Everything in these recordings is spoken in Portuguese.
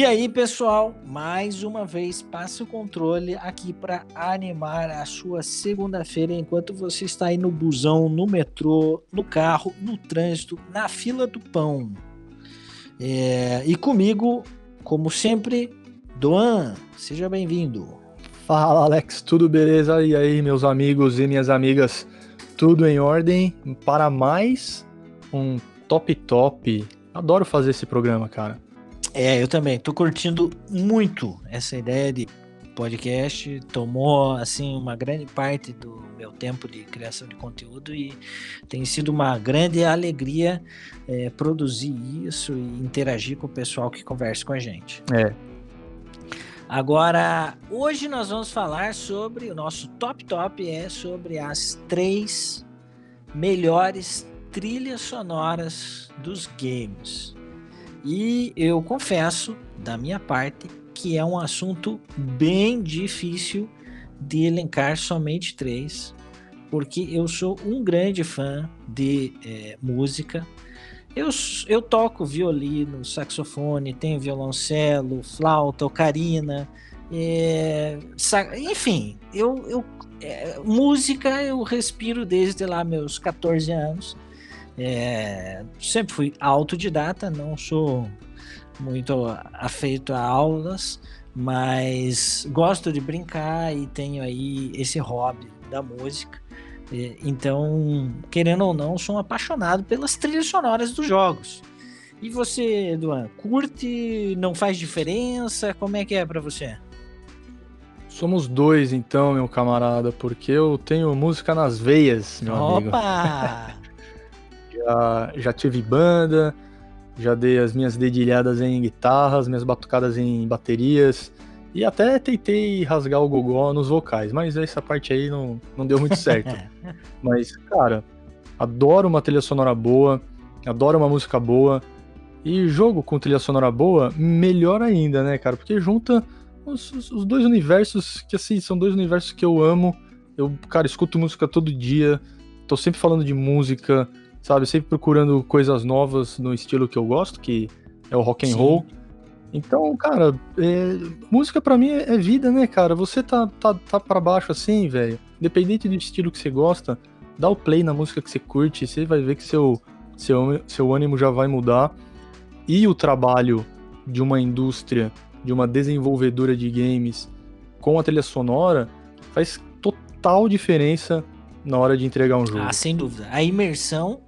E aí, pessoal, mais uma vez passe o controle aqui para animar a sua segunda-feira enquanto você está aí no busão, no metrô, no carro, no trânsito, na fila do pão. É, e comigo, como sempre, Doan, seja bem-vindo. Fala, Alex, tudo beleza? E aí, meus amigos e minhas amigas, tudo em ordem para mais um Top Top. Adoro fazer esse programa, cara. É, eu também. Tô curtindo muito essa ideia de podcast. Tomou, assim, uma grande parte do meu tempo de criação de conteúdo e tem sido uma grande alegria é, produzir isso e interagir com o pessoal que conversa com a gente. É. Agora, hoje nós vamos falar sobre o nosso top top é sobre as três melhores trilhas sonoras dos games. E eu confesso, da minha parte, que é um assunto bem difícil de elencar somente três, porque eu sou um grande fã de é, música. Eu, eu toco violino, saxofone, tenho violoncelo, flauta, ocarina, é, enfim, eu, eu é, música eu respiro desde lá meus 14 anos. É, sempre fui autodidata, não sou muito afeito a aulas, mas gosto de brincar e tenho aí esse hobby da música. É, então, querendo ou não, sou um apaixonado pelas trilhas sonoras dos jogos. E você, Duan, curte? Não faz diferença? Como é que é para você? Somos dois, então, meu camarada, porque eu tenho música nas veias, meu Opa! amigo. Opa! já, já tive banda, já dei as minhas dedilhadas em guitarras, minhas batucadas em baterias. E até tentei rasgar o gogó nos vocais, mas essa parte aí não, não deu muito certo. mas, cara, adoro uma trilha sonora boa, adoro uma música boa. E jogo com trilha sonora boa, melhor ainda, né, cara? Porque junta os, os dois universos que, assim, são dois universos que eu amo. Eu, cara, escuto música todo dia, tô sempre falando de música, sabe? Sempre procurando coisas novas no estilo que eu gosto, que é o rock and Sim. roll. Então, cara, é, música para mim é, é, vida, né, cara? Você tá, tá, tá pra baixo assim, velho. Independente do estilo que você gosta, dá o play na música que você curte, você vai ver que seu, seu, seu ânimo já vai mudar. E o trabalho de uma indústria, de uma desenvolvedora de games com a trilha sonora faz total diferença na hora de entregar um jogo. Ah, sem dúvida. A imersão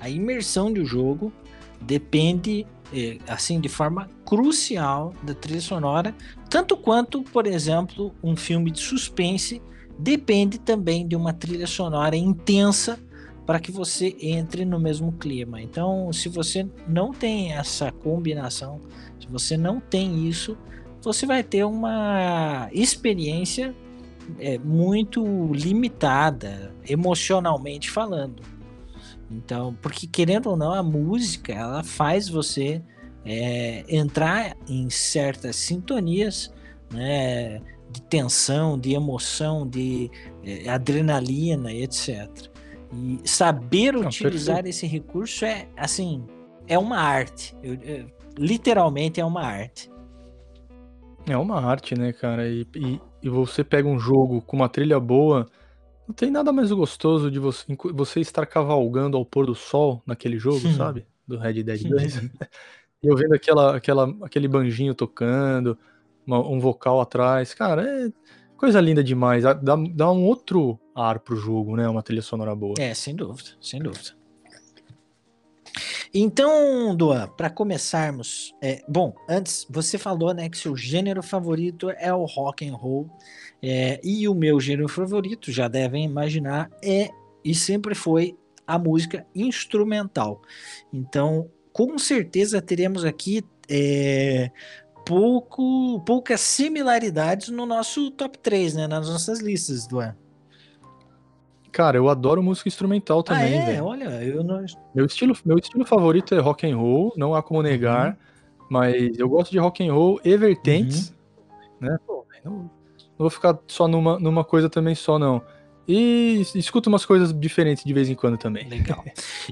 a imersão do jogo depende é, assim de forma crucial da trilha sonora, tanto quanto, por exemplo, um filme de suspense depende também de uma trilha sonora intensa para que você entre no mesmo clima. Então, se você não tem essa combinação, se você não tem isso, você vai ter uma experiência é, muito limitada, emocionalmente falando. Então, porque querendo ou não, a música ela faz você é, entrar em certas sintonias, né, de tensão, de emoção, de é, adrenalina, etc. E saber não, utilizar perfeito. esse recurso é assim, é uma arte. Eu, eu, literalmente é uma arte. É uma arte, né, cara? E, e, e você pega um jogo com uma trilha boa não tem nada mais gostoso de você, você estar cavalgando ao pôr do sol naquele jogo, hum. sabe? Do Red Dead 2. e eu vendo aquela, aquela, aquele banjinho tocando, uma, um vocal atrás. Cara, é coisa linda demais. Dá, dá um outro ar pro jogo, né? Uma trilha sonora boa. É, sem dúvida, sem dúvida. Então, Doa, para começarmos, é, bom, antes você falou, né, que seu gênero favorito é o rock and roll. É, e o meu gênero favorito, já devem imaginar, é e sempre foi a música instrumental. Então, com certeza teremos aqui é, pouco, poucas similaridades no nosso top 3, né? Nas nossas listas, Duan. Cara, eu adoro música instrumental também, ah, é? Olha, eu não... Meu estilo, meu estilo favorito é rock and roll, não há como negar, uhum. mas eu gosto de rock and roll e vertentes, uhum. né? Pô, não, não vou ficar só numa, numa coisa também só, não. E escuto umas coisas diferentes de vez em quando também. Legal.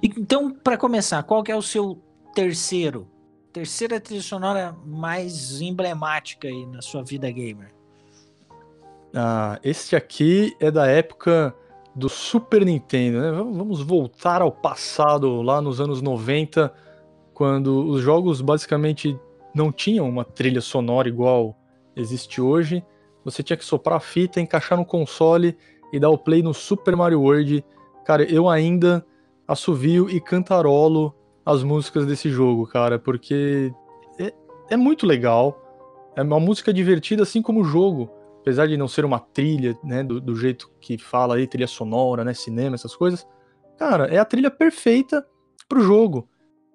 então, para começar, qual é o seu terceiro terceira trilha sonora mais emblemática aí na sua vida gamer? Ah, este aqui é da época do Super Nintendo, né? Vamos voltar ao passado, lá nos anos 90, quando os jogos basicamente não tinham uma trilha sonora igual existe hoje. Você tinha que soprar a fita, encaixar no console e dar o play no Super Mario World. Cara, eu ainda assovio e cantarolo as músicas desse jogo, cara, porque é, é muito legal. É uma música divertida, assim como o jogo. Apesar de não ser uma trilha, né, do, do jeito que fala aí, trilha sonora, né, cinema, essas coisas. Cara, é a trilha perfeita pro jogo.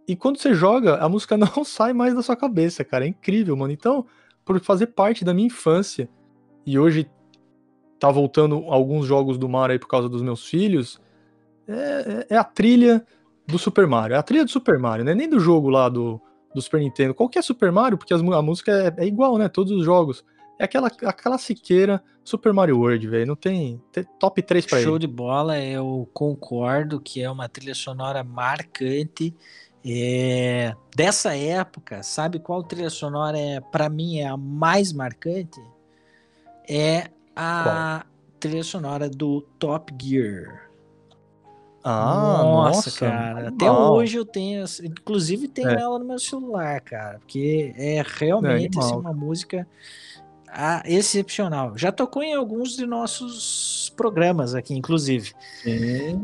E quando você joga, a música não sai mais da sua cabeça, cara. É incrível, mano. Então, por fazer parte da minha infância, e hoje tá voltando alguns jogos do Mario aí por causa dos meus filhos, é, é, é a trilha do Super Mario. É a trilha do Super Mario, né? Nem do jogo lá do, do Super Nintendo. Qualquer Super Mario, porque as, a música é, é, igual, né? Todos os jogos. É aquela a classiqueira Super Mario World, velho. Não tem, tem, top 3 pra Show ele. de bola, eu concordo que é uma trilha sonora marcante. É, dessa época, sabe qual trilha sonora é para mim é a mais marcante? É a qual? trilha sonora do Top Gear. Ah, nossa, nossa cara. Até hoje eu tenho, inclusive tenho é. ela no meu celular, cara, porque é realmente é assim, uma música ah, excepcional. Já tocou em alguns de nossos programas aqui, inclusive.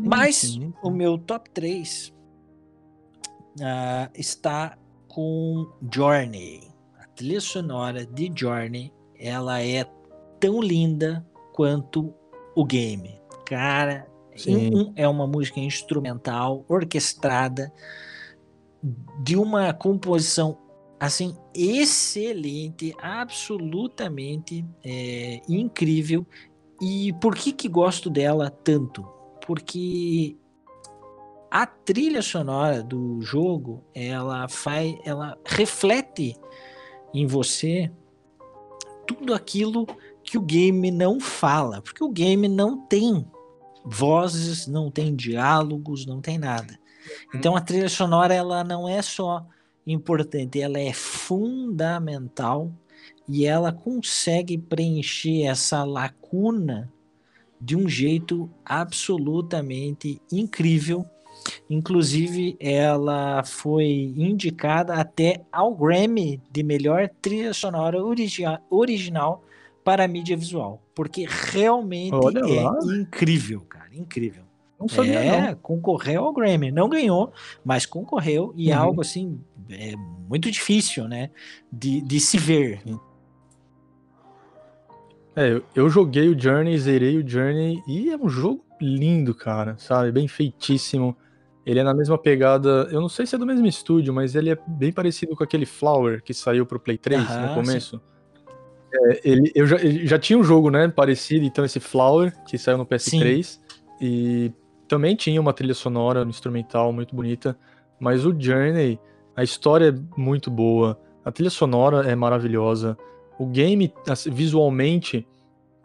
Mas sim. o meu top 3 uh, ah, está com Journey. A trilha sonora de Journey, ela é tão linda quanto o game. Cara, um, é uma música instrumental, orquestrada, de uma composição assim excelente, absolutamente é, incrível. E por que que gosto dela tanto? Porque a trilha sonora do jogo, ela faz, ela reflete em você tudo aquilo que o game não fala, porque o game não tem vozes, não tem diálogos, não tem nada. Então uhum. a trilha sonora ela não é só importante, ela é fundamental e ela consegue preencher essa lacuna de um jeito absolutamente incrível. Inclusive, ela foi indicada até ao Grammy de melhor trilha sonora original para a mídia visual, porque realmente Olha é lá. incrível, cara, incrível. Não sabia, é, não. concorreu ao Grammy, não ganhou, mas concorreu e é uhum. algo assim é muito difícil, né, de, de se ver. É, eu, eu joguei o Journey, zerei o Journey e é um jogo lindo, cara, sabe, bem feitíssimo. Ele é na mesma pegada, eu não sei se é do mesmo estúdio, mas ele é bem parecido com aquele Flower que saiu pro Play 3 no começo. É, ele, eu já, já tinha um jogo, né, parecido, então esse Flower, que saiu no PS3, Sim. e também tinha uma trilha sonora no instrumental muito bonita, mas o Journey, a história é muito boa, a trilha sonora é maravilhosa, o game, visualmente,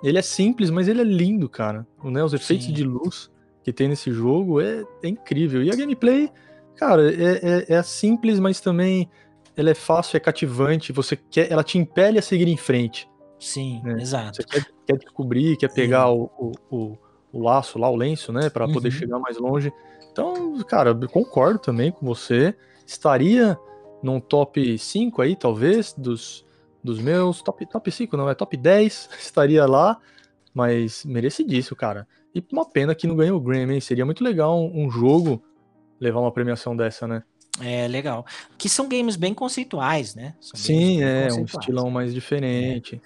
ele é simples, mas ele é lindo, cara. Né, os efeitos Sim. de luz que tem nesse jogo é, é, incrível. E a gameplay, cara, é, é, é simples, mas também ela é fácil, é cativante, você quer, ela te impele a seguir em frente. Sim, né? exato. Você quer, quer, descobrir, quer pegar o, o, o, o, laço lá, o lenço, né, para uhum. poder chegar mais longe. Então, cara, eu concordo também com você. Estaria num top 5 aí, talvez, dos, dos meus. Top, top 5, não, é top 10. Estaria lá, mas merecidíssimo, cara. E uma pena que não ganhou o Grammy, hein? Seria muito legal um, um jogo levar uma premiação dessa, né? É legal. Que são games bem conceituais, né? São Sim, é, um estilão mais diferente. É.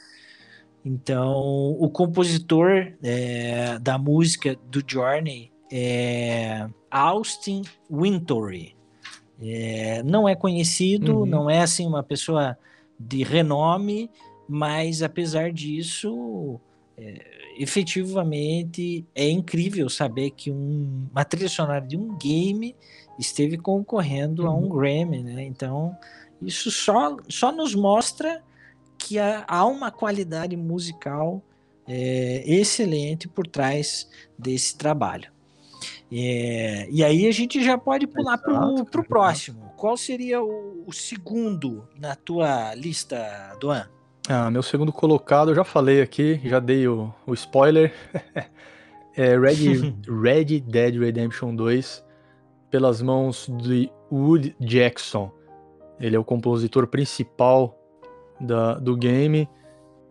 Então, o compositor é, da música do Journey é Austin Wintory. É, não é conhecido, uhum. não é assim uma pessoa de renome, mas apesar disso, é, efetivamente é incrível saber que um, uma trilha sonora de um game esteve concorrendo uhum. a um uhum. Grammy, né? Então, isso só, só nos mostra que há, há uma qualidade musical é, excelente por trás desse trabalho. É, e aí a gente já pode pular para o próximo. Qual seria o, o, segundo na tua lista, Duan? Ah, meu segundo colocado, eu já falei aqui, já dei o, o spoiler. é Red, Red Dead Redemption 2, pelas mãos de Wood Jackson. Ele é o compositor principal da, do game.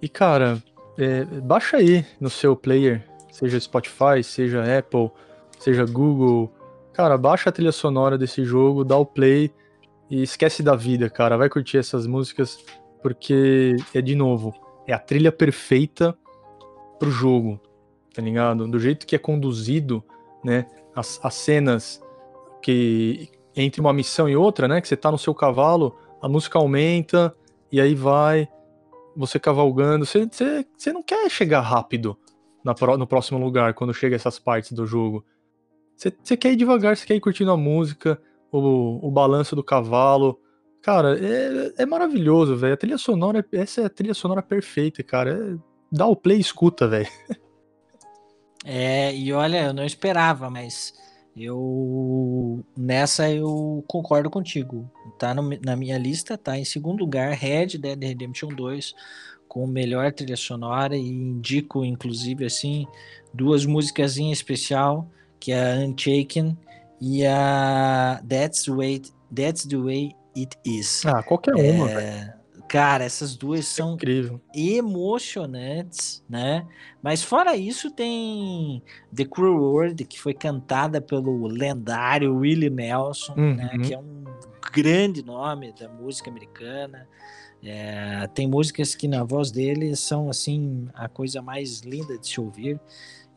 E, cara, é, baixa aí no seu player, seja Spotify, seja Apple, seja Google. Cara, baixa a trilha sonora desse jogo, dá o play e esquece da vida, cara. Vai curtir essas músicas, porque é de novo, é a trilha perfeita pro jogo, tá ligado? Do jeito que é conduzido, né? As, as cenas que entre uma missão e outra, né? Que você tá no seu cavalo, a música aumenta e aí vai você cavalgando. Você, você, você não quer chegar rápido na, no próximo lugar quando chega essas partes do jogo. Você, quer ir devagar, você quer ir curtindo a música, o, o balanço do cavalo. Cara, é, é maravilhoso, velho. A trilha sonora, essa é a trilha sonora perfeita, cara. É, dá o play e escuta, velho. É, e olha, eu não esperava, mas eu nessa eu concordo contigo. Tá no, na minha lista, tá em segundo lugar Red Dead Redemption 2 com melhor trilha sonora e indico inclusive assim duas músicas em especial, que é a Unshaken e a That's the Way That's the Way It Is. Ah, qualquer uma, é, Cara, essas duas são Incrível. emocionantes, né? Mas fora isso tem The Cruel World, que foi cantada pelo lendário Willie Nelson, né? uhum. né? Que é um grande nome da música americana. É, tem músicas que na voz dele são assim a coisa mais linda de se ouvir.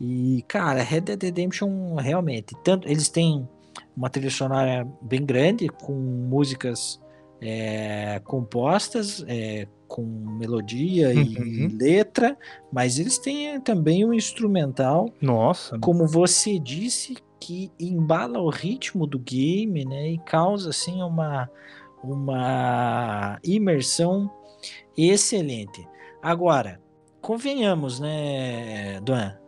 E cara, Red Dead Redemption realmente, tanto eles têm uma trilha sonora bem grande com músicas é, compostas é, com melodia uhum. e letra, mas eles têm também um instrumental. Nossa. Como você disse, que embala o ritmo do game, né? E causa assim uma, uma imersão excelente. Agora, convenhamos, né, Duan?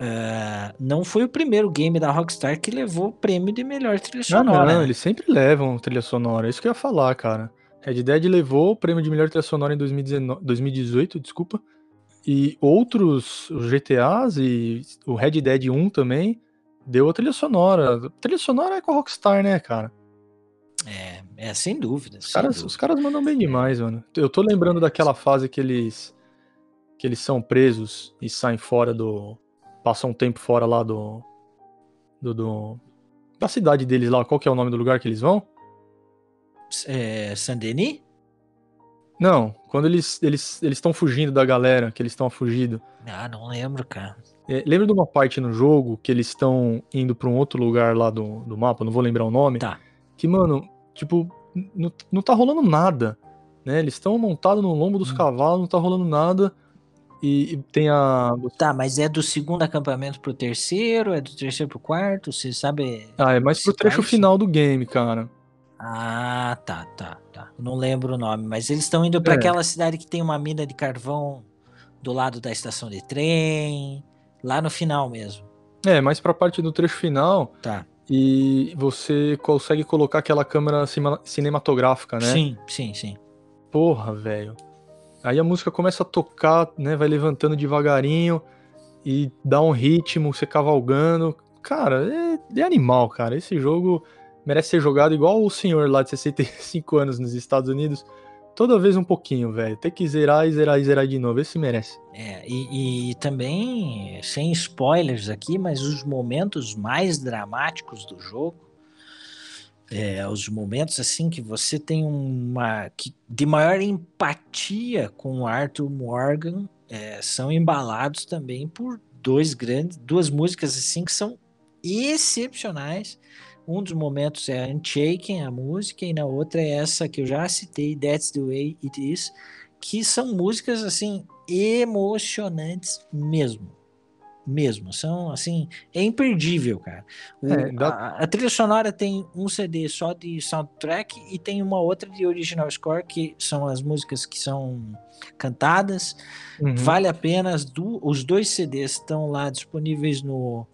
Uh, não foi o primeiro game da Rockstar que levou o prêmio de melhor trilha sonora. Não, não, eles sempre levam trilha sonora. É isso que eu ia falar, cara. Red Dead levou o prêmio de melhor trilha sonora em 2019, 2018, desculpa. E outros GTAs e o Red Dead 1 também deu a trilha sonora. A trilha sonora é com a Rockstar, né, cara? É, é sem dúvida. Os, sem caras, dúvida. os caras mandam bem demais, mano. Eu tô lembrando daquela fase que eles que eles são presos e saem fora do, passam um tempo fora lá do, do, do, da cidade deles lá. Qual que é o nome do lugar que eles vão? É, Saint-Denis? Não, quando eles eles eles estão fugindo da galera, que eles estão fugindo. Ah, não lembro, cara. É, lembra de uma parte no jogo que eles estão indo para um outro lugar lá do, do mapa, não vou lembrar o nome. Tá. Que, mano, tipo, não, não tá rolando nada. Né? Eles estão montados no lombo dos hum. cavalos, não tá rolando nada. E, e, tem a. Tá, mas é do segundo acampamento pro terceiro? É do terceiro pro quarto? Você sabe. Ah, é mais pro trecho final do game, cara. Ah, tá, tá, tá. Não lembro o nome, mas eles estão indo para é. aquela cidade que tem uma mina de carvão do lado da estação de trem, lá no final mesmo. É, mais pra parte do trecho final. Tá. E você consegue colocar aquela câmera cinematográfica, né? Sim, sim, sim. Porra, velho. Aí a música começa a tocar, né? Vai levantando devagarinho e dá um ritmo, você cavalgando. Cara, é, é animal, cara. Esse jogo merece ser jogado igual o senhor lá de 65 anos nos Estados Unidos. Toda vez um pouquinho, velho. Tem que zerar e zerar e zerar de novo. Esse merece. É, e, e, também, sem spoilers aqui, mas os momentos mais dramáticos do jogo é, os momentos assim que você tem uma que, de maior empatia com Arthur Morgan é, são embalados também por dois grandes duas músicas assim que são excepcionais. Um dos momentos é Unshaken, a música, e na outra é essa que eu já citei, That's the Way It Is, que são músicas assim emocionantes mesmo mesmo. São, assim, é imperdível, cara. O, é, dá... a, a, trilha sonora tem um CD só de soundtrack e tem uma outra de original score, que são as músicas que são cantadas. Uhum. Vale a pena, do, os dois CDs estão lá disponíveis no,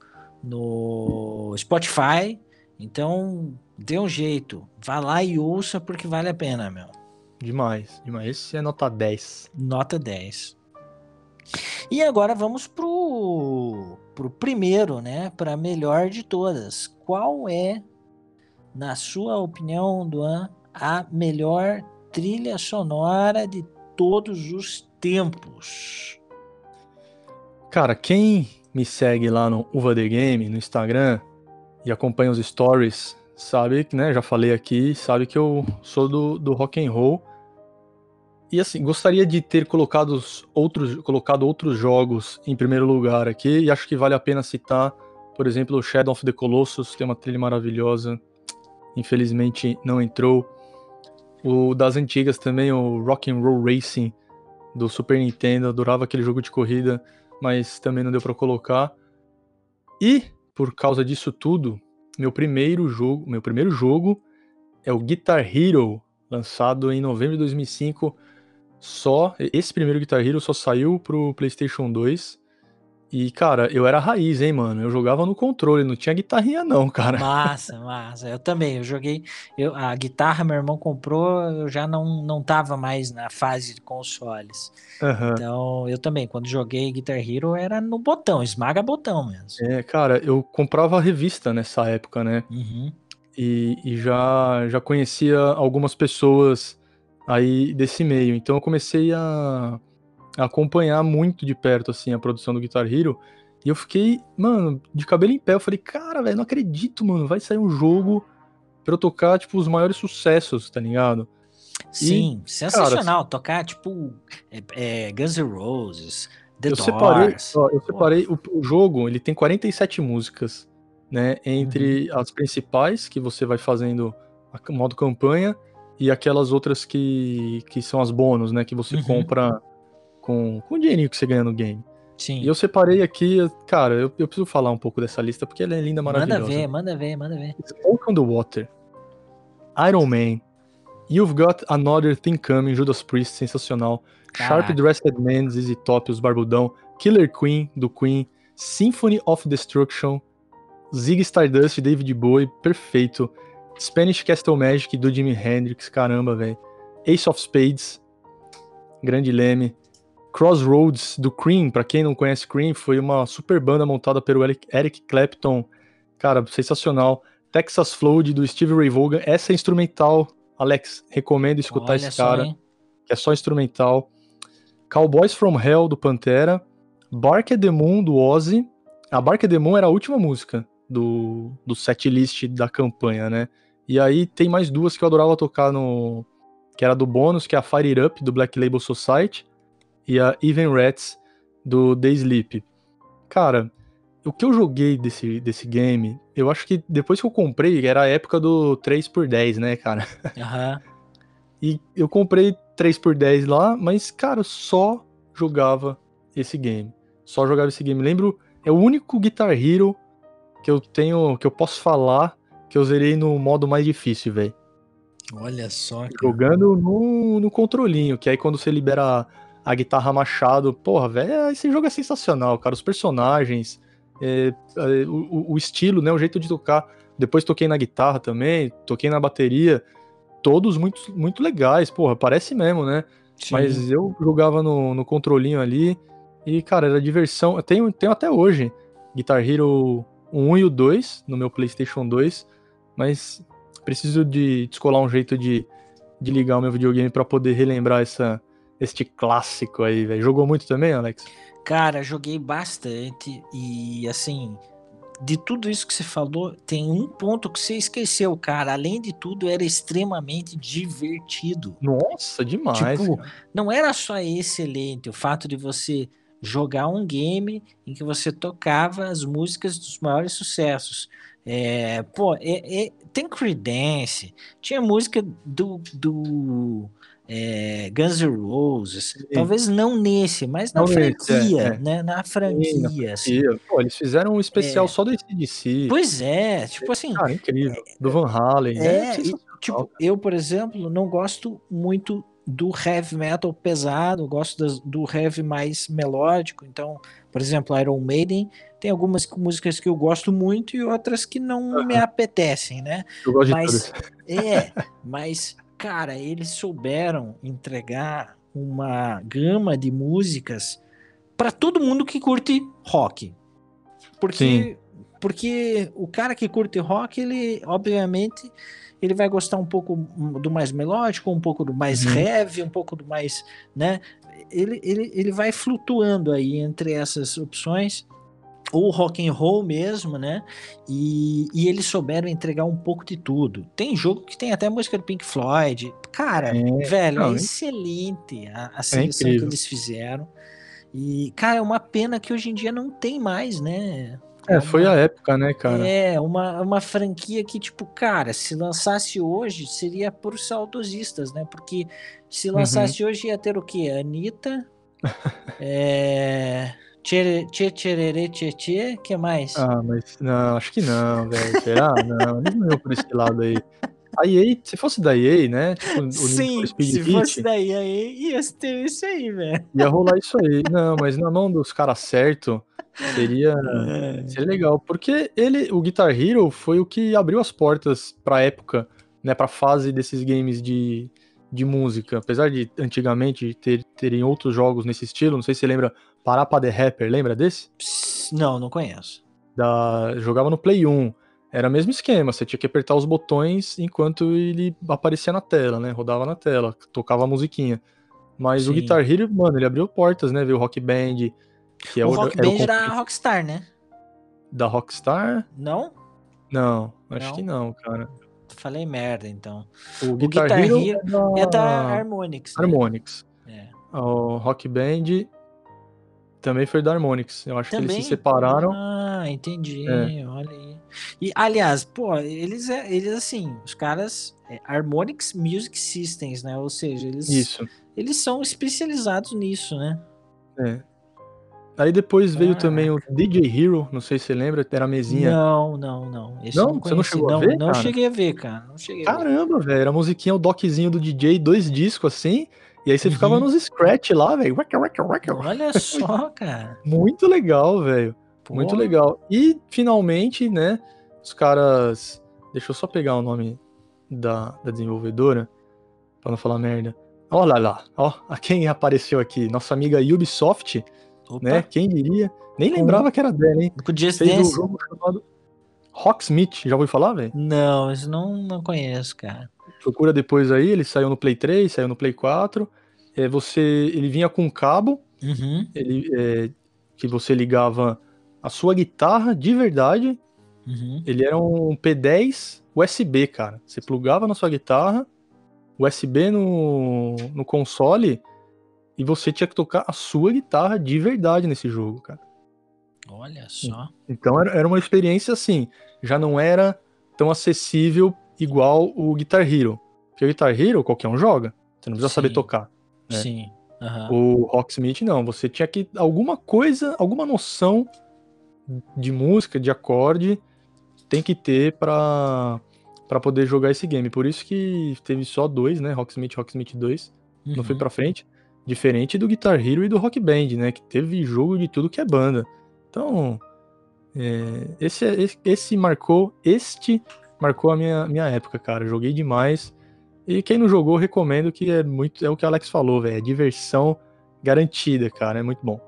no Spotify. Então, dê um jeito. Vá lá e ouça porque vale a pena, meu. Demais, demais. Esse é nota 10. Nota 10. E agora vamos pro, pro primeiro, né? Para melhor de todas. Qual é, na sua opinião, Duan, a melhor trilha sonora de todos os tempos? Cara, quem me segue lá no Uva The Game, no Instagram, e acompanha os stories, sabe né, já falei aqui, sabe que eu sou do, do rock and roll. E assim, gostaria de ter colocado outros, colocado outros jogos em primeiro lugar aqui, e acho que vale a pena citar, por exemplo, Shadow of the Colossus, tem uma trilha maravilhosa, infelizmente não entrou. O das antigas também, o Rock Roll Racing do Super Nintendo, adorava aquele jogo de corrida, mas também não deu para colocar. E por causa disso tudo, meu primeiro jogo, meu primeiro jogo é o Guitar Hero, lançado em novembro de 2005. Só esse primeiro Guitar Hero só saiu pro PlayStation 2 e, cara, eu era raiz, hein, mano. Eu jogava no controle, não tinha guitarrinha, não, cara. Massa, massa. Eu também, eu joguei. Eu, a guitarra meu irmão comprou, eu já não, não tava mais na fase de consoles. Uhum. Então, eu também, quando joguei Guitar Hero, era no botão, esmaga botão mesmo. É, cara, eu comprava revista nessa época, né? Uhum. E, e já, já conhecia algumas pessoas aí desse meio. Então, eu comecei a acompanhar muito de perto, assim, a produção do Guitar Hero. E eu fiquei, mano, de cabelo em pé. Eu falei, cara, velho, não acredito, mano. Vai sair um jogo pra eu tocar, tipo, os maiores sucessos, tá ligado? Sim, e, sensacional. Cara, tocar, tipo, é, é, Guns N' Roses, The eu Doors. Separei, ó, eu separei, o, o, jogo, ele tem 47 músicas, né? Entre uhum. as principais, que você vai fazendo a modo campanha, e aquelas outras que, que são as bônus, né? Que você uhum. compra com, com o dinheirinho que você ganha no game. Sim. E eu separei aqui, cara, eu, eu preciso falar um pouco dessa lista porque ela é linda, maravilhosa. Manda ver, manda ver, manda ver. Smoke on the Water, Iron Man, You've Got Another Thing Coming, Judas Priest, sensacional. Caraca. Sharp Dressed Man, ZZ Top, os Barbudão, Killer Queen, do Queen, Symphony of Destruction, Zig Stardust, David Bowie, perfeito. Spanish Castle Magic, do Jimi Hendrix, caramba, velho. Ace of Spades, grande leme. Crossroads do Cream, para quem não conhece Cream, foi uma super banda montada pelo Eric Clapton, cara, sensacional. Texas Flood do Steve Ray Vaughan, essa é instrumental, Alex, recomendo escutar Olha esse cara, que é só instrumental. Cowboys from Hell do Pantera, Bark at the Moon do Ozzy. A Bark at the Moon era a última música do, do setlist da campanha, né? E aí tem mais duas que eu adorava tocar no. que era do bônus, que é a Fire It Up do Black Label Society e a Even Rats do The Sleep. Cara, o que eu joguei desse, desse game, eu acho que depois que eu comprei, era a época do 3x10, né, cara? Uhum. e eu comprei 3x10 lá, mas, cara, só jogava esse game. Só jogava esse game. Lembro, é o único Guitar Hero que eu tenho, que eu posso falar que eu zerei no modo mais difícil, velho. Olha só. Cara. Jogando no, no controlinho, que aí quando você libera a guitarra Machado. Porra, velho, esse jogo é sensacional, cara. Os personagens, é, é, o, o, estilo, né? O jeito de tocar. Depois toquei na guitarra também, toquei na bateria. Todos muito, muito legais, porra, parece mesmo, né? Sim. Mas eu jogava no, no controlinho ali e, cara, era diversão. Eu tenho, tenho até hoje Guitar Hero 1 e o 2 no meu PlayStation 2, mas preciso de descolar um jeito de, de ligar o meu videogame para poder relembrar essa, este clássico aí, velho. Jogou muito também, Alex? Cara, joguei bastante e assim, de tudo isso que você falou, tem um ponto que você esqueceu, cara. Além de tudo, era extremamente divertido. Nossa, demais. Tipo, não era só excelente o fato de você jogar um game em que você tocava as músicas dos maiores sucessos. É, pô, é, é, tem Credence, tinha música do, do é, Guns N' Roses, Sim. talvez não nesse, mas na não franquia, nesse, é, é. né? Na franquia. Sim, assim. Pô, eles fizeram um especial só do ACDC. Pois é, tipo assim. Cara, incrível. Do Van Halen. É, e, tipo, eu, por exemplo, não gosto muito do heavy metal pesado, gosto das, do heavy mais melódico. Então, por exemplo, Iron Maiden tem algumas músicas que eu gosto muito e outras que não me apetecem, né? Eu gosto mas, de É, mas, cara, eles souberam entregar uma gama de músicas para todo mundo que curte rock. Porque, Sim. porque o cara que curte rock, ele, obviamente ele vai gostar um pouco do mais melódico, um pouco do mais uhum. heavy, um pouco do mais, né? Ele, ele, ele vai flutuando aí entre essas opções ou rock and roll mesmo, né? E, e eles souberam entregar um pouco de tudo. Tem jogo que tem até música do Pink Floyd. Cara, é, velho, não, é excelente a, a é seleção é que eles fizeram. E, cara, é uma pena que hoje em dia não tem mais, né? É, foi a época, né, cara? É, uma, uma franquia que, tipo, cara, se lançasse hoje, seria por saudosistas, né? Porque se lançasse uhum. hoje ia ter o quê? Anitta, é... Tchê, tchê, tchê, tchê, tchê, que mais? Ah, mas não, acho que não, velho. Será? não, não iam por esse lado aí. A EA, se fosse da EA, né? Tipo, Sim, se fosse da EA, ia ter isso aí, velho. Ia rolar isso aí. Não, mas na mão dos caras certo, seria, é. seria legal. Porque ele, o Guitar Hero foi o que abriu as portas pra época, né? Pra fase desses games de, de música. Apesar de antigamente ter, terem outros jogos nesse estilo, não sei se você lembra Parapa the Rapper, lembra desse? Não, não conheço. Da, jogava no Play 1. Era o mesmo esquema, você tinha que apertar os botões enquanto ele aparecia na tela, né? Rodava na tela, tocava a musiquinha. Mas Sim. o Guitar Hero, mano, ele abriu portas, né? Veio o Rock Band, que é o, o Rock Band o da Rockstar, né? Da Rockstar? Não? Não, acho não. que não, cara. Falei merda, então. O Guitar, o Guitar Hero, Hero, é, da... é da Harmonix. Né? Harmonix. É. O Rock Band também foi da Harmonix. Eu acho também? que eles se separaram. Ah, entendi. É. Olha aí. E, aliás, pô, eles, é, eles assim, os caras. É, Harmonix Music Systems, né? Ou seja, eles. Isso. Eles são especializados nisso, né? É. Aí depois veio também o DJ Hero, não sei se você lembra, era a mesinha. Não, não, não. Esse não, você não chegou não, a ver? Não cara? cheguei a ver, cara. Não cheguei Caramba, velho, era a musiquinha, o doczinho do DJ, dois discos assim, e aí você uhum. ficava nos scratch lá, velho. Olha só, cara. Muito legal, velho. Muito legal. E finalmente, né, os caras. Deixa eu só pegar o nome da, da desenvolvedora, pra não falar merda. Olha lá, ó, a quem apareceu aqui? Nossa amiga Ubisoft, Opa. né? Quem diria? Nem lembrava que era dela, hein? Com Just Fez Dance. um jogo chamado Rocksmith, já ouviu falar, velho? Não, isso não, não conheço, cara. Procura depois aí, ele saiu no Play 3, saiu no Play 4. É, você, ele vinha com um cabo, uhum. ele, é, que você ligava a sua guitarra de verdade Uhum. Ele era um P10 USB, cara. Você plugava na sua guitarra, USB no, no console, e você tinha que tocar a sua guitarra de verdade nesse jogo, cara. Olha só. Então era, era uma experiência assim, já não era tão acessível igual o Guitar Hero. Porque o Guitar Hero qualquer um joga. Você não precisa Sim. saber tocar. Né? Sim. Uhum. O Rocksmith não, você tinha que alguma coisa, alguma noção de música, de acorde, tem que ter para para poder jogar esse game. Por isso que teve só dois, né? Rocksmith Rocksmith 2. Uhum. Não foi uhum. pra frente. Diferente do Guitar Hero e do Rock Band, né? Que teve jogo de tudo que é banda. Então, é, esse, esse, esse, marcou, este marcou a minha, minha época, cara. Joguei demais. E quem não jogou, recomendo que é muito. É o que o Alex falou, velho. É diversão garantida, cara. É muito bom.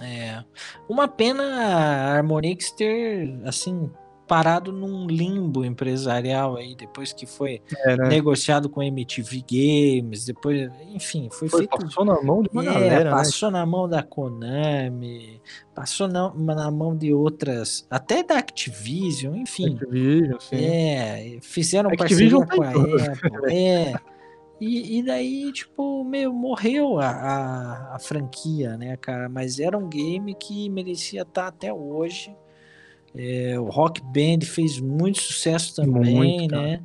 É. Uma pena a Harmonix ter, assim, parado num limbo empresarial aí, depois que foi é, né? negociado com a MTV Games, depois, enfim, foi, foi feito. Passou na mão de uma é, galera, né? Passou né? na mão da Konami, passou na, na mão de outras, até da Activision, enfim. Activision, sim. É, fizeram Activision parceria com a Apple. é. E, e, daí, tipo, meio morreu a, a, a, franquia, né, cara? Mas era um game que merecia estar até hoje é, o Rock Band fez muito sucesso também, muito, né?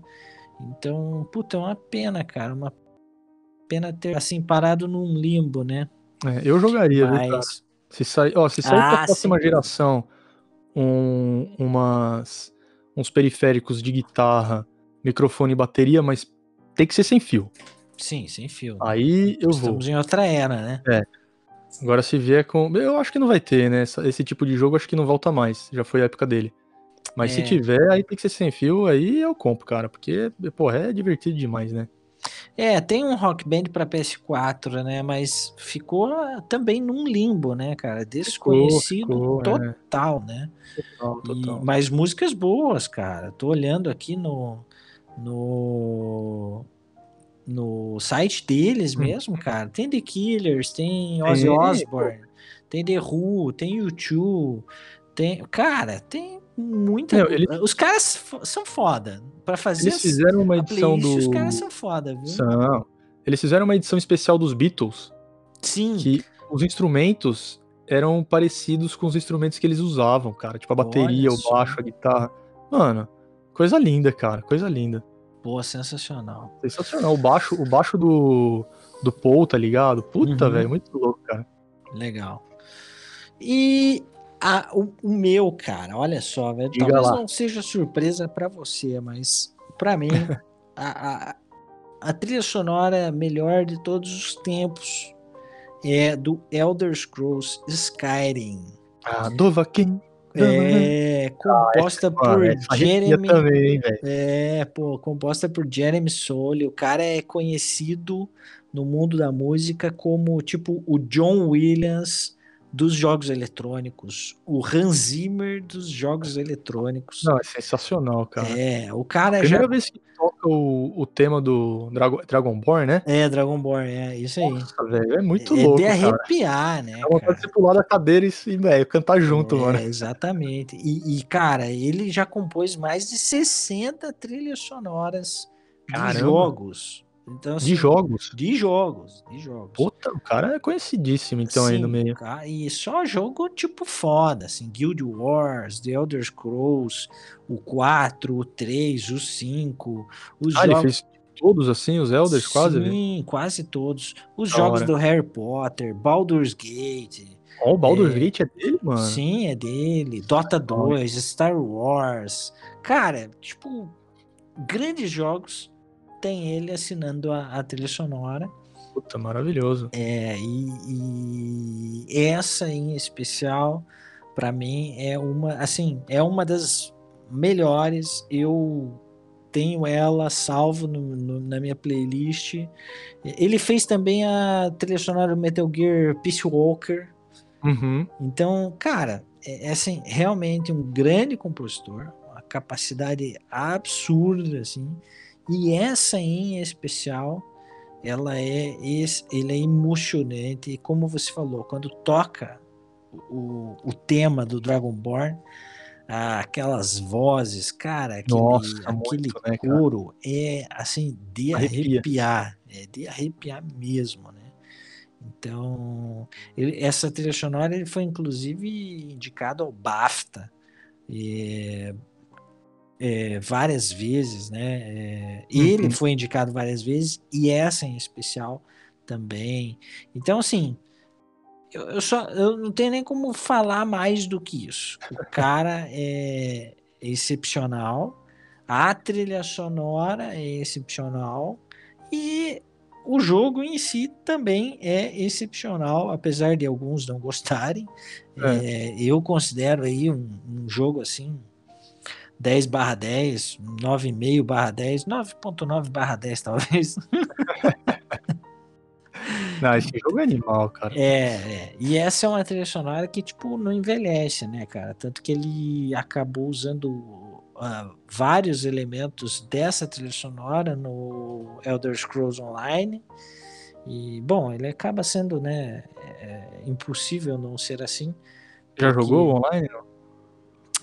Então, puta, é uma pena, cara. Uma pena ter assim parado num limbo, né? É, eu jogaria, Mas... viu, cara? Se sair, ó, se sair ah, pra próxima sim. geração um, umas, uns periféricos de guitarra, microfone e bateria, mas tem que ser sem fio. Sim, sem fio. Aí eu vou. Estamos em outra era, né? Agora se vier com. Eu acho que não vai ter, né? Esse tipo de jogo acho que não volta mais. Já foi a época dele. Mas se É. tiver, aí tem que ser sem fio, aí eu compro, cara. Porque, porra, é divertido demais, né? É, tem um Rock Band para PS4, né? Mas ficou também num limbo, né, cara? Desconhecido ficou, é. total, né? Total, E- total. mas músicas boas, cara. Tô olhando aqui no no no site deles Hum. mesmo, cara. Tem The Killers, tem Ozzy Osbourne, tem The Who, tem U2, tem, cara, tem muita. Meu, ele- Os caras são foda para fazer Eles fizeram uma edição playlist, do. Os caras são foda, viu? São. Eles fizeram uma edição especial dos Beatles, Sim. que os instrumentos eram parecidos com os instrumentos que eles usavam, cara. Tipo a bateria, Olha o só. baixo, a guitarra. Mano, coisa linda, cara. Coisa linda. Pô, sensacional. Sensacional. O baixo, o baixo do, do Paul, tá ligado? Puta, Uhum. velho, muito louco, cara. Legal. E a- o, o meu, cara, olha só, velho. Talvez lá. não seja surpresa pra você, mas pra mim, a, a, a trilha sonora melhor de todos os tempos é do Elder Scrolls Skyrim. Ah, Dovahkiin. É composta Mano, por Jeremy. também. É, pô, composta por Jeremy Soule. O cara é conhecido no mundo da música como tipo o John Williams dos jogos eletrônicos, o Hans Zimmer dos jogos eletrônicos. Não, é sensacional, cara. É, o cara Primeira já vez que toca o, o tema do Dragon, Dragonborn, né? é Dragonborn, é isso aí. Nossa, velho, é muito é louco, de cara. arrepiar, né? Dá vontade cara? de pular da cadeira e, velho, cantar junto, É, mano. Exatamente. E, e, cara, ele já compôs mais de 60 trilhas sonoras de Caramba. jogos. Então, assim, De jogos. De jogos, de jogos. Puta, o cara é conhecidíssimo, então, aí no Sim, meio. cara, e só jogo tipo foda, assim, Guild Wars, The Elder Scrolls, o 4, o 3, o 5, os Ah, ele jogos... fez todos assim, os Elders, quase, velho. Sim, quase todos. Os Da jogos hora. do Harry Potter, Baldur's Gate, Ó, o Baldur's É. Gate é dele, mano. sim, é dele, Dota 2, Star Wars. Cara, tipo, grandes jogos tem ele assinando a, a trilha sonora. Puta, maravilhoso. É, e, e essa em especial, para mim, é uma, assim, é uma das melhores. Eu tenho ela salvo no- no- na minha playlist. Ele fez também a trilha sonora do Metal Gear Peace Walker. Uhum. Então, cara, é, é assim, realmente um grande compositor, uma capacidade absurda, assim. E essa em especial, ela é, ele é emocionante. E como você falou, quando toca o, o tema do Dragonborn, ah, aquelas vozes, cara, aquele, Nossa, aquele muito, né, cara? coro é assim de Arrepia. arrepiar, é de arrepiar mesmo, né? Então, ele- essa trilha sonora ele foi inclusive indicado ao BAFTA é, é, várias vezes, né? É, ele Uhum. foi indicado várias vezes e essa em especial também. Então, assim, eu, eu só eu não tenho nem como falar mais do que isso. O cara é excepcional, a trilha sonora é excepcional e o jogo em si também é excepcional, apesar de alguns não gostarem. É, eu considero aí um, um jogo assim 10 barra 10, 9,5 barra 10, 9.9 barra 10 talvez. Não, esse jogo é animal, cara. É, é, e essa é uma trilha sonora que, tipo, não envelhece, né, cara? Tanto que ele acabou usando ah, vários elementos dessa trilha sonora no Elder Scrolls Online. E, bom, ele acaba sendo, né, é, impossível não ser assim. Já porque- jogou online? não?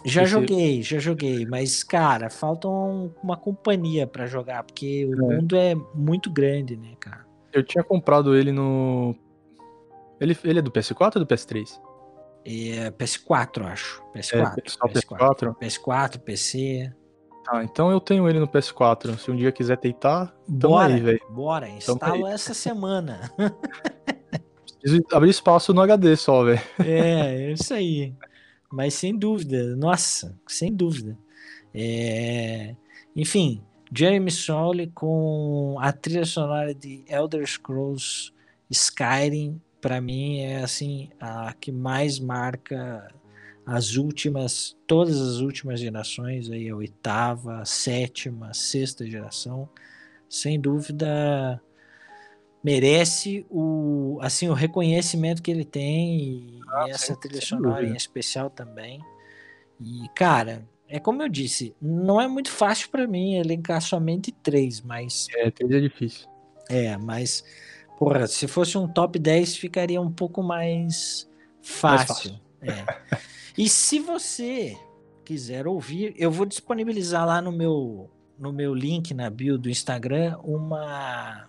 Já Esse- joguei, já joguei, mas, cara, falta um- uma companhia pra jogar, porque o É. mundo é muito grande, né, cara? Eu tinha comprado ele no. Ele, ele é do PS4 ou do PS3? É PS4, acho. PS4. É, só PS4? PS4, PC. Ah, então eu tenho ele no PS4. Se um dia quiser tentar, Bora, aí, velho. bora, instalo essa semana. Preciso abrir espaço no HD só, velho. É, é isso aí. Mas sem dúvida, nossa, sem dúvida. É, enfim, Jeremy Soule com a trilha sonora de Elder Scrolls Skyrim, para mim é assim a que mais marca as últimas, todas as últimas gerações, aí a oitava, a sétima, a sexta geração, sem dúvida merece o assim o reconhecimento que ele tem e, ah, e essa trilha sonora em especial também. E cara, é como eu disse, não é muito fácil para mim elencar somente três, mas. É, três é difícil. É, mas, porra, se fosse um top 10 ficaria um pouco mais fácil. Mais fácil. É. e se você quiser ouvir, eu vou disponibilizar lá no meu, no meu link na bio do Instagram uma,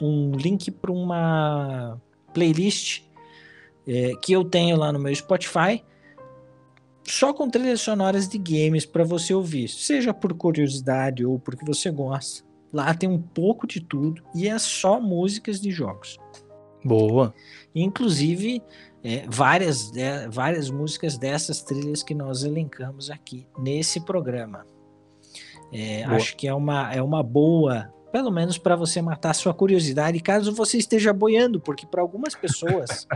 um link para uma playlist é, que eu tenho lá no meu Spotify só com trilhas sonoras de games para você ouvir, seja por curiosidade ou porque você gosta. Lá tem um pouco de tudo e é só músicas de jogos. Boa. Inclusive é, várias, é, várias músicas dessas trilhas que nós elencamos aqui nesse programa. É, acho que é uma, é uma boa, pelo menos para você matar sua curiosidade, caso você esteja boiando, porque para algumas pessoas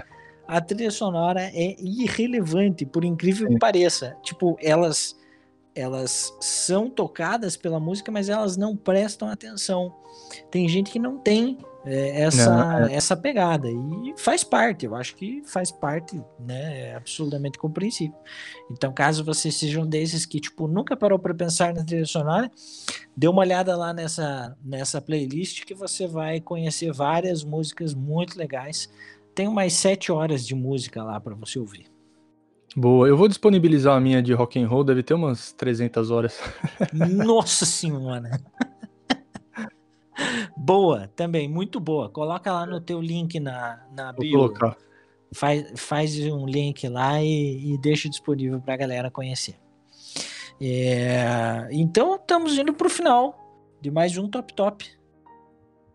a trilha sonora é irrelevante, por incrível que pareça. Tipo, elas elas são tocadas pela música, mas elas não prestam atenção. Tem gente que não tem é, essa, é. essa pegada e faz parte, eu acho que faz parte, né? É absolutamente compreensível. Então, caso vocês sejam desses que tipo nunca parou para pensar na trilha sonora, dê uma olhada lá nessa nessa playlist que você vai conhecer várias músicas muito legais tem umas sete horas de música lá para você ouvir. Boa, eu vou disponibilizar a minha de rock and roll, deve ter umas 300 horas. Nossa senhora. Boa, também, muito boa. Coloca lá no teu link na, na bio. Vou colocar. Faz, faz um link lá e, e deixa disponível para a galera conhecer. É, então, estamos indo para o final de mais um Top Top.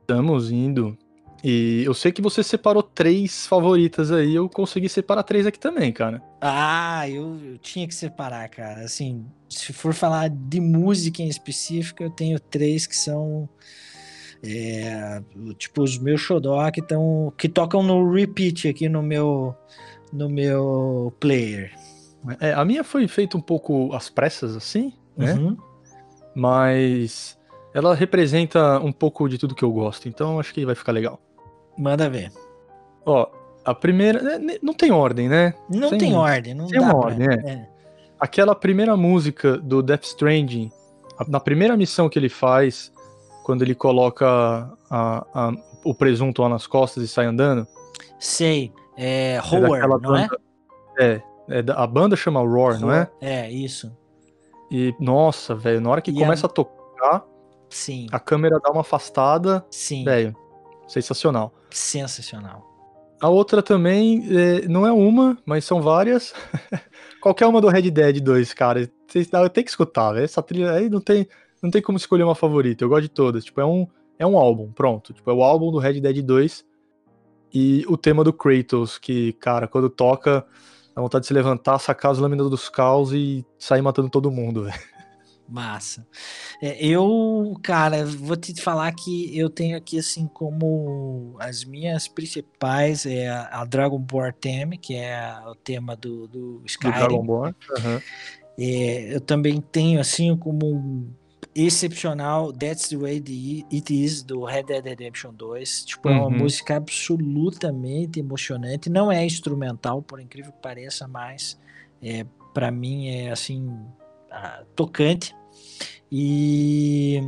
Estamos indo. E eu sei que você separou três favoritas aí, eu consegui separar três aqui também, cara. Ah, eu, eu, tinha que separar, cara. Assim, se for falar de música em específico, eu tenho três que são. É, tipo, os meus xodó que, tão, que tocam no repeat aqui no meu, no meu player. É, a minha foi feita um pouco às pressas, assim, né? Uhum. Mas ela representa um pouco de tudo que eu gosto, então acho que vai ficar legal. Manda ver. Ó, a primeira. Né, não tem ordem, né? Não tem ordem, não tem uma pra... ordem, é. é. Aquela primeira música do Death Stranding, na primeira missão que ele faz, quando ele coloca a, a, o presunto lá nas costas e sai andando. Sei, é Roar, é não é? banda, é? É, a banda chama Roar, Roar, não é? É, isso. E, nossa, velho, na hora que e começa a... a tocar, Sim. a câmera dá uma afastada. Sim. Velho, sensacional. Sensacional. A outra também, é, não é uma, mas são várias. Qualquer uma do Red Dead 2, cara. Eu tenho que escutar, velho. Essa trilha aí não tem, não tem como escolher uma favorita. Eu gosto de todas. Tipo, é um, é um álbum, pronto. Tipo, é o álbum do Red Dead 2. E o tema do Kratos, que, cara, quando toca, dá vontade de se levantar, sacar as lâminas dos caos e sair matando todo mundo, velho. Massa. É, eu, cara, vou te falar que eu tenho aqui, assim, como as minhas principais é a, a Dragonborn Theme, que é o tema do, do Skyrim. Do Dragonborn. Uhum. É, eu também tenho, assim, como excepcional That's the Way It Is, do Red Dead Redemption 2. Tipo, uhum. é uma uhum. música absolutamente emocionante. Não é instrumental, por incrível que pareça, mas é, para mim é, assim, tocante. E,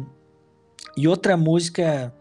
e outra música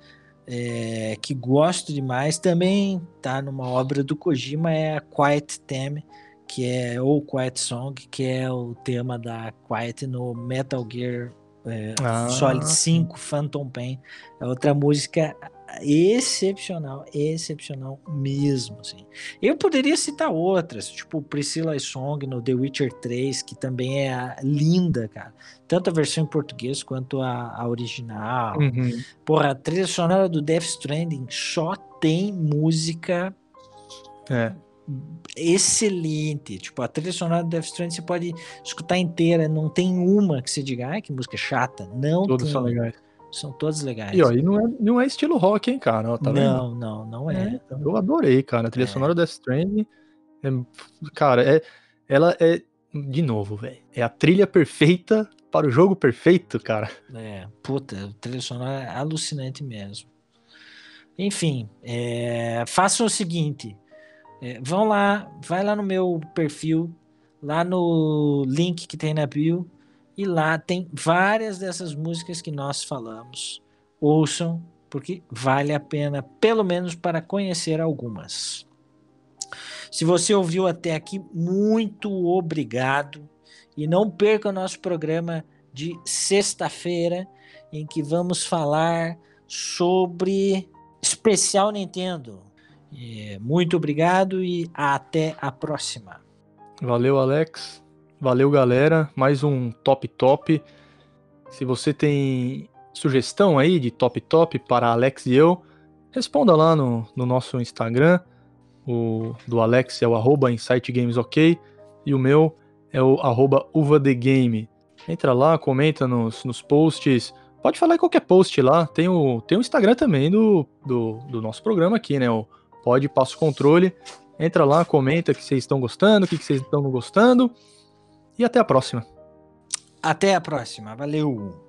é, que gosto demais também tá numa obra do Kojima é a Quiet Theme, que é ou Quiet Song, que é o tema da Quiet no Metal Gear é, ah. Solid 5 Phantom Pain. É outra música excepcional, excepcional mesmo, assim. Eu poderia citar outras, tipo Priscilla Song no The Witcher 3, que também é linda, cara. Tanto a versão em português quanto a, a original. Uhum. Porra, a trilha sonora do Death Stranding só tem música é. Excelente. Tipo, a trilha sonora do Death Stranding você pode escutar inteira, não tem uma que você diga, ai, que música chata. Não Todas são legais São todas legais. E ó, e não é, não é estilo rock, hein, cara? Ó, tá não, vendo? não, não é. é. Eu adorei, cara. A trilha é. sonora Death Stranding. É, cara, é, ela é. De novo, velho. É a trilha perfeita para o jogo perfeito, cara. É, puta, a trilha sonora é alucinante mesmo. Enfim, é, façam o seguinte: é, vão lá, vai lá no meu perfil, lá no link que tem na bio, e lá tem várias dessas músicas que nós falamos. Ouçam, porque vale a pena, pelo menos para conhecer algumas. Se você ouviu até aqui, muito obrigado. E não perca o nosso programa de sexta-feira, em que vamos falar sobre especial Nintendo. É, muito obrigado e até a próxima. Valeu, Alex. Valeu, galera. Mais um Top Top. Se você tem sugestão aí de Top Top para Alex e eu, responda lá no, no nosso Instagram. O do Alex é o arroba InsightGamesOK e o meu é o arroba UvaTheGame. Entra lá, comenta nos, nos posts. Pode falar em qualquer post lá. Tem o, tem o Instagram também do, do, do nosso programa aqui, né? O Pode Passo Controle. Entra lá, comenta o que vocês estão gostando, o que vocês estão gostando. E até a próxima. Até a próxima. Valeu!